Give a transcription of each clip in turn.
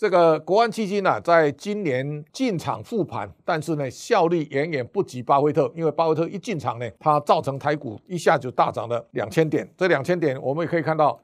这个国安基金呢、在今年进场复盘，但是呢，效率远远不及巴菲特，因为巴菲特一进场呢，它造成台股一下就大涨了两千点。这两千点，我们也可以看到。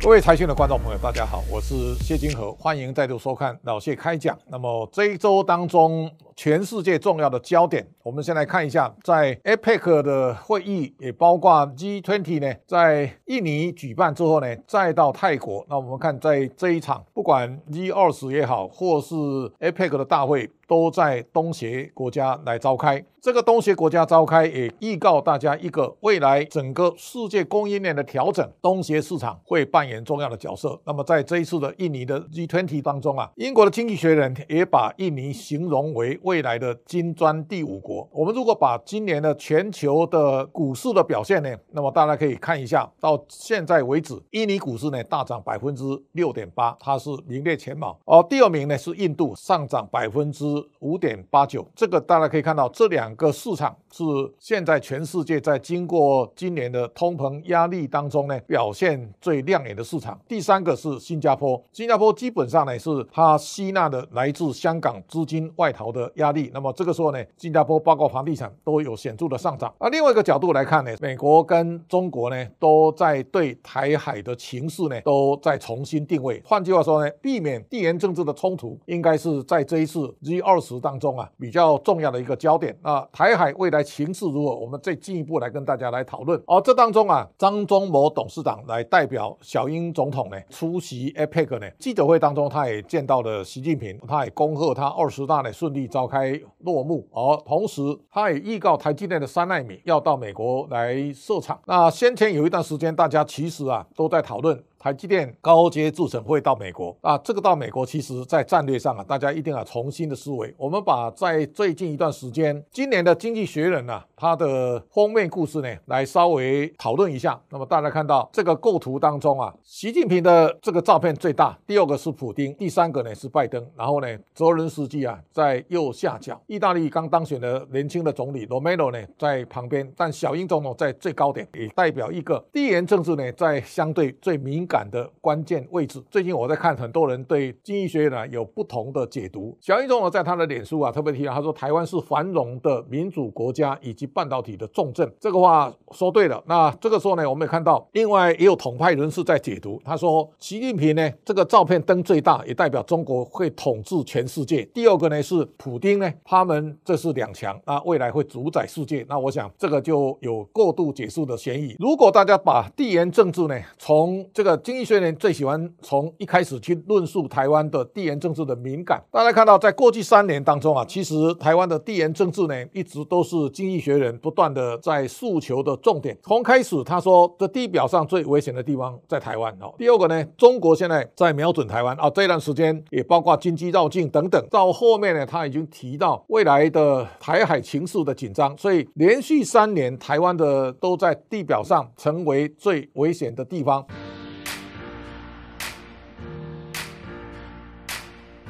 各位财讯的观众朋友，大家好，我是谢金河，欢迎再度收看老谢开讲。那么这一周当中，全世界重要的焦点，我们先来看一下，在 APEC 的会议，也包括 G20 呢，在印尼举办之后呢，再到泰国。那我们看在这一场，不管 G20 也好，或是 APEC 的大会。都在东协国家来召开，这个东协国家召开也预告大家一个未来整个世界供应链的调整，东协市场会扮演重要的角色。那么在这一次的印尼的 G20 当中啊，英国的经济学人也把印尼形容为未来的金砖第五国。我们如果把今年的全球的股市的表现呢，那么大家可以看一下，到现在为止，印尼股市呢大涨百分之六点八，它是名列前茅。而第二名呢是印度，上涨百分之。五点八九，这个大家可以看到，这两个市场是现在全世界在经过今年的通膨压力当中呢，表现最亮眼的市场。第三个是新加坡，新加坡基本上呢是它吸纳的来自香港资金外逃的压力。那么这个时候呢，新加坡包括房地产都有显著的上涨。而另外一个角度来看呢，美国跟中国呢都在对台海的情势呢都在重新定位。换句话说呢，避免地缘政治的冲突，应该是在这一次 G 二十当中啊，比较重要的一个焦点啊，台海未来情势如何？我们再进一步来跟大家来讨论。而这当中啊，张忠谋董事长来代表小英总统呢出席 APEC 呢记者会当中，他也见到了习近平，他也恭贺他二十大呢顺利召开落幕。而同时，他也预告台积电的三纳米要到美国来设厂。那先前有一段时间，大家其实啊都在讨论。台积电高阶制程会到美国啊，这个到美国，其实在战略上啊，大家一定要重新的思维。我们把在最近一段时间，今年的经济学人啊，它的封面故事呢，来稍微讨论一下。那么大家看到这个构图当中啊，习近平的这个照片最大，第二个是普丁，第三个呢是拜登，然后呢，泽伦斯基啊在右下角，意大利刚当选的年轻的总理罗梅罗呢在旁边，但小英总统在最高点，也代表一个地缘政治呢在相对最敏感。的关键位置。最近我在看，很多人对经济学院呢有不同的解读。小英总统在他的脸书啊特别提到，他说台湾是繁荣的民主国家以及半导体的重镇。这个话说对了。那这个时候呢，我们也看到，另外也有统派人士在解读。他说，习近平呢这个照片登最大，也代表中国会统治全世界。第二个呢是普丁呢，他们这是两强，那未来会主宰世界。那我想这个就有过度解释的嫌疑。如果大家把地缘政治呢从这个经济学人最喜欢从一开始去论述台湾的地缘政治的敏感。大家看到，在过去三年当中啊，其实台湾的地缘政治呢，一直都是经济学人不断的在诉求的重点。从开始他说，这地表上最危险的地方在台湾哦。第二个呢，中国现在在瞄准台湾啊，这段时间也包括经济绕境等等。到后面呢，他已经提到未来的台海情势的紧张，所以连续三年台湾的都在地表上成为最危险的地方。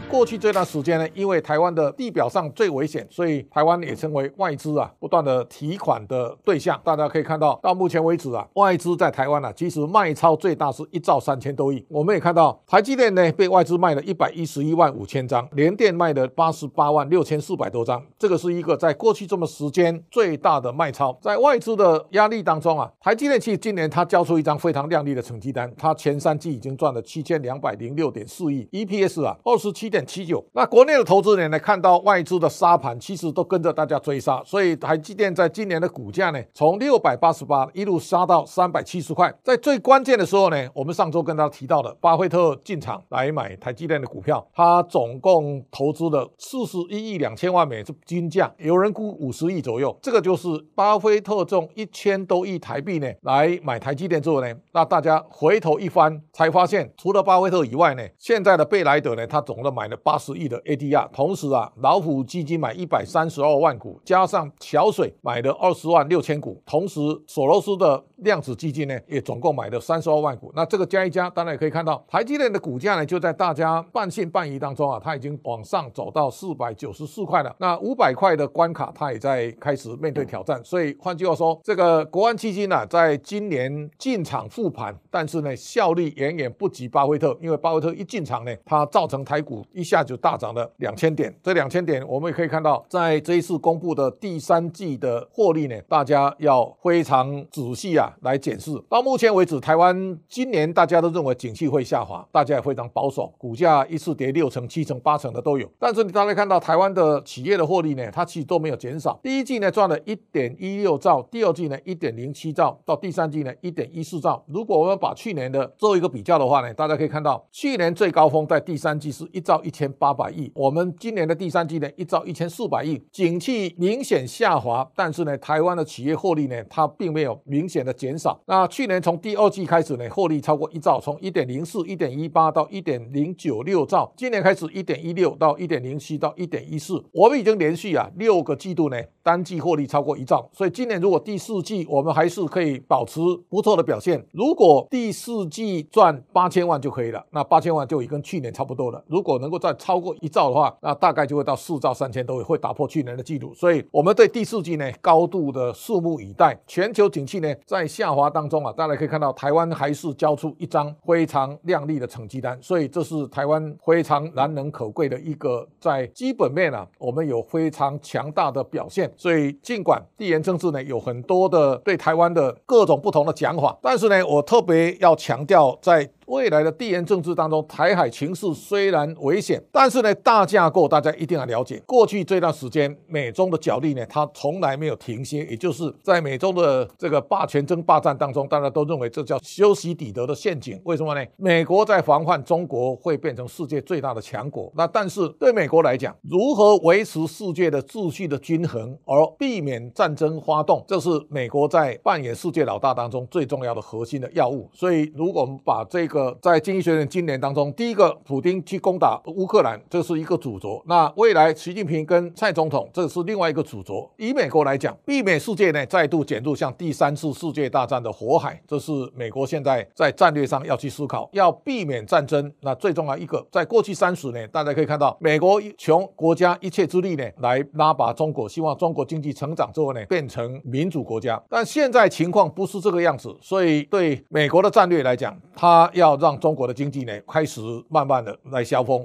过去这段时间呢，因为台湾的地表上最危险，所以台湾也成为外资啊不断的提款的对象。大家可以看到，到目前为止啊，外资在台湾啊，其实卖超最大是一兆三千多亿。我们也看到，台积电呢被外资卖了一百一十一万五千张，联电卖了八十八万六千四百多张。这个是一个在过去这么时间最大的卖超。在外资的压力当中啊，台积电其实今年它交出一张非常亮丽的成绩单，它前三季已经赚了七千两百零六点四亿，EPS 啊二十七点七九，那国内的投资人呢，看到外资的杀盘，其实都跟着大家追杀，所以台积电在今年的股价呢，从六百八十八一路杀到三百七十块。在最关键的时候呢，我们上周跟大家提到的，巴菲特进场来买台积电的股票，他总共投资了四十一亿两千万美金价，有人估五十亿左右。这个就是巴菲特中一千多亿台币呢，来买台积电之后呢，那大家回头一翻，才发现除了巴菲特以外呢，现在的贝莱德呢，他总共买。买了八十亿的 ADR，同时啊，老虎基金买一百三十二万股，加上桥水买了二十万六千股，同时索罗斯的量子基金呢，也总共买了三十二万股。那这个加一加，当然也可以看到，台积电的股价呢，就在大家半信半疑当中啊，它已经往上走到四百九十四块了。那五百块的关卡，它也在开始面对挑战。所以换句话说，这个国安基金呢、在今年进场复盘，但是呢，效率远远不及巴菲特，因为巴菲特一进场呢，它造成台股一下就大涨了两千点。这两千点，我们也可以看到，在这一次公布的第三季的获利呢，大家要非常仔细啊来检视。到目前为止，台湾今年大家都认为景气会下滑，大家也非常保守，股价一次跌六成、七成、八成的都有。但是你大家看到台湾的企业的获利呢，它其实都没有减少。第一季呢赚了一点一六兆，第二季呢一点零七兆，到第三季呢一点一四兆。如果我们把去年的做一个比较的话呢，大家可以看到，去年最高峰在第三季是一兆一千八百亿，我们今年的第三季呢一兆一千四百亿，景气明显下滑，但是呢，台湾的企业获利呢，它并没有明显的减少。那去年从第二季开始呢，获利超过一兆，从一点零四、一点一八到一点零九六兆，今年开始一点一六到一点零七到一点一四，我们已经连续啊六个季度呢单季获利超过一兆，所以今年如果第四季我们还是可以保持不错的表现，如果第四季赚八千万就可以了，那八千万就已经跟去年差不多了。如果能够再超过一兆的话，那大概就会到四兆三千多，会打破去年的记录。所以我们对第四季呢高度的拭目以待。全球景气呢在下滑当中啊，大家可以看到台湾还是交出一张非常亮丽的成绩单，所以这是台湾非常难能可贵的一个在基本面啊，我们有非常强大的表现。所以尽管地缘政治呢有很多的对台湾的各种不同的讲法，但是呢，我特别要强调在。未来的地缘政治当中，台海情势虽然危险，但是呢，大架构大家一定要了解。过去这段时间，美中的角力呢，它从来没有停歇，也就是在美中的这个霸权争霸战当中，大家都认为这叫修昔底德的陷阱。为什么呢？美国在防范中国会变成世界最大的强国，那但是对美国来讲，如何维持世界的秩序的均衡，而避免战争发动，这是美国在扮演世界老大当中最重要的核心的要务。所以，如果我们把这个在经济学人今年当中，第一个普丁去攻打乌克兰，这是一个主轴。那未来习近平跟蔡总统，这是另外一个主轴。以美国来讲，避免世界呢再度卷入像第三次世界大战的火海，这是美国现在在战略上要去思考，要避免战争。那最重要一个，在过去三十年，大家可以看到，美国穷国家一切之力呢来拉拔中国，希望中国经济成长之后呢变成民主国家。但现在情况不是这个样子，所以对美国的战略来讲，他要。要让中国的经济呢开始慢慢的来消风。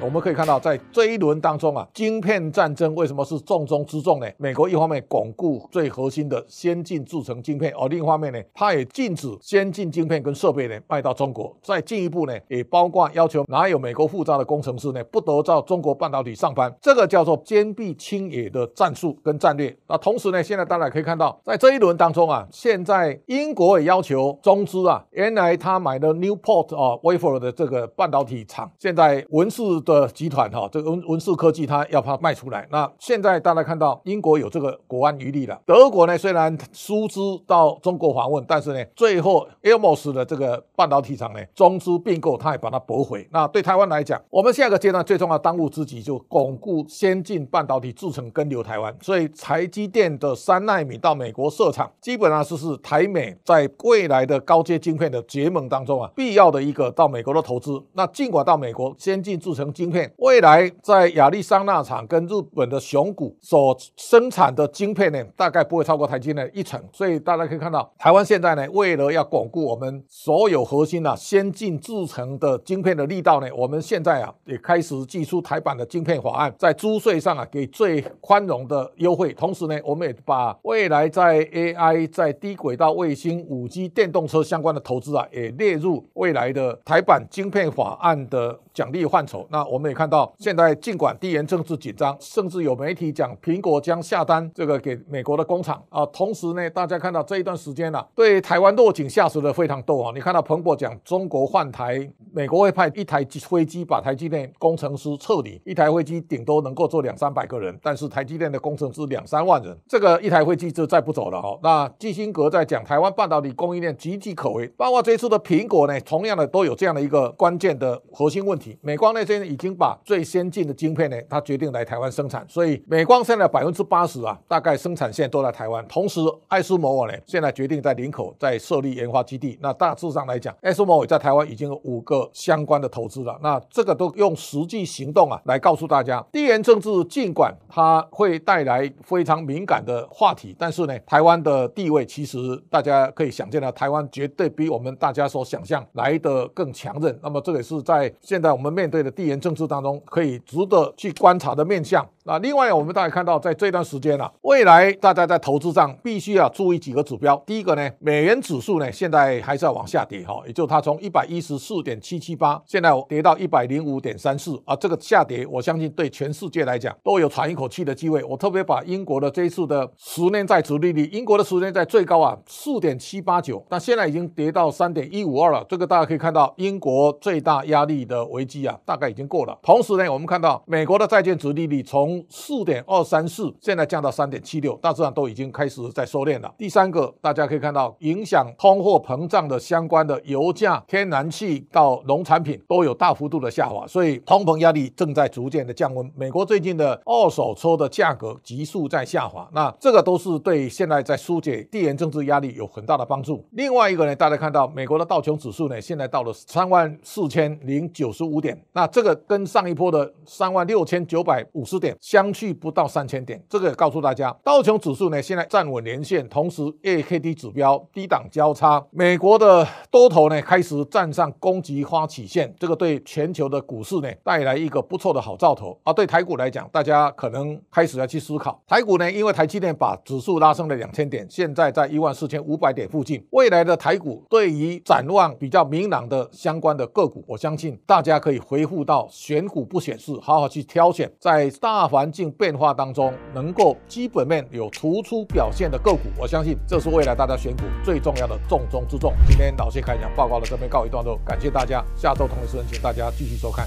我们可以看到，在这一轮当中啊，晶片战争为什么是重中之重呢？美国一方面巩固最核心的先进制成晶片，而另一方面呢，它也禁止先进晶片跟设备呢卖到中国。再进一步呢，也包括要求哪有美国护照的工程师呢，不得到中国半导体上班。这个叫做坚壁清野的战术跟战略。那同时呢，现在大家可以看到，在这一轮当中啊，现在英国也要求中资啊，原来他买的 Newport 啊 Wafer 的这个半导体厂，现在文氏。的集团哈，这个文文士科技，它要把它卖出来。那现在大家看到英国有这个国安余力了。德国呢，虽然疏资到中国访问，但是呢，最后 Elmos 的这个半导体厂呢，中资并购，它也把它驳回。那对台湾来讲，我们下个阶段最重要当务之急就巩固先进半导体制程，根留台湾。所以台积电的三纳米到美国设厂，基本上是是台美在未来的高阶晶片的结盟当中啊，必要的一个到美国的投资。那尽管到美国先进制程。晶片未来在亚利桑那厂跟日本的熊谷所生产的晶片呢，大概不会超过台积电一成。所以大家可以看到，台湾现在呢，为了要巩固我们所有核心啊先进制程的晶片的力道呢，我们现在啊也开始祭出台版的晶片法案，在租税上啊给最宽容的优惠。同时呢，我们也把未来在 AI、在低轨道卫星、五 G、电动车相关的投资啊，也列入未来的台版晶片法案的。奖励范畴。那我们也看到，现在尽管地缘政治紧张，甚至有媒体讲苹果将下单这个给美国的工厂啊。同时呢，大家看到这一段时间呢、啊，对台湾落井下石的非常多啊。你看到彭博讲中国换台，美国会派一台飞机把台积电工程师撤离，一台飞机顶多能够坐两三百个人，但是台积电的工程师两三万人，这个一台飞机就再不走了哈。那基辛格在讲台湾半导体供应链岌岌可危，包括这次的苹果呢，同样的都有这样的一个关键的核心问题。美光那些已经把最先进的晶片呢，它决定来台湾生产，所以美光现在百分之八十啊，大概生产线都在台湾。同时，艾斯摩尔呢，现在决定在林口再设立研发基地。那大致上来讲，艾斯摩尔在台湾已经有五个相关的投资了。那这个都用实际行动啊来告诉大家，地缘政治尽管它会带来非常敏感的话题，但是呢，台湾的地位其实大家可以想见到，台湾绝对比我们大家所想象来得更强韧。那么这也是在现在我们面对的地缘政治当中可以值得去观察的面向。那另外我们大家看到，在这段时间啊，未来大家在投资上必须要注意几个指标。第一个呢，美元指数呢现在还是要往下跌哈，也就是它从一百一十四点七七八，现在跌到一百零五点三四啊，这个下跌我相信对全世界来讲都有喘一口气的机会。我特别把英国的这一次的十年债殖利率，英国的十年债最高啊四点七八九，那现在已经跌到三点一五二了。这个大家可以看到，英国最大压力的危机啊大概已经过了。同时呢，我们看到美国的债券殖利率从四点二三四，现在降到三点七六，大致上都已经开始在收敛了。第三个，大家可以看到，影响通货膨胀的相关的油价、天然气到农产品都有大幅度的下滑，所以通膨压力正在逐渐的降温。美国最近的二手车的价格急速在下滑，那这个都是对现在在纾解地缘政治压力有很大的帮助。另外一个呢，大家看到美国的道琼指数呢，现在到了三万四千零九十五点，那这个跟上一波的三万六千九百五十点相去不到三千点，这个也告诉大家，道琼指数呢现在站稳年线，同时 A K D 指标低档交叉，美国的多头呢开始站上攻击花起线，这个对全球的股市呢带来一个不错的好兆头啊。对台股来讲，大家可能开始要去思考，台股呢因为台积电把指数拉升了两千点，现在在一万四千五百点附近，未来的台股对于展望比较明朗的相关的个股，我相信大家可以回复到选股不选市，好好去挑选在大环境变化当中能够基本面有突出表现的个股，我相信这是未来大家选股最重要的重中之重。今天老谢开讲报告的这边告一段落，感谢大家，下周同一时间请大家继续收看。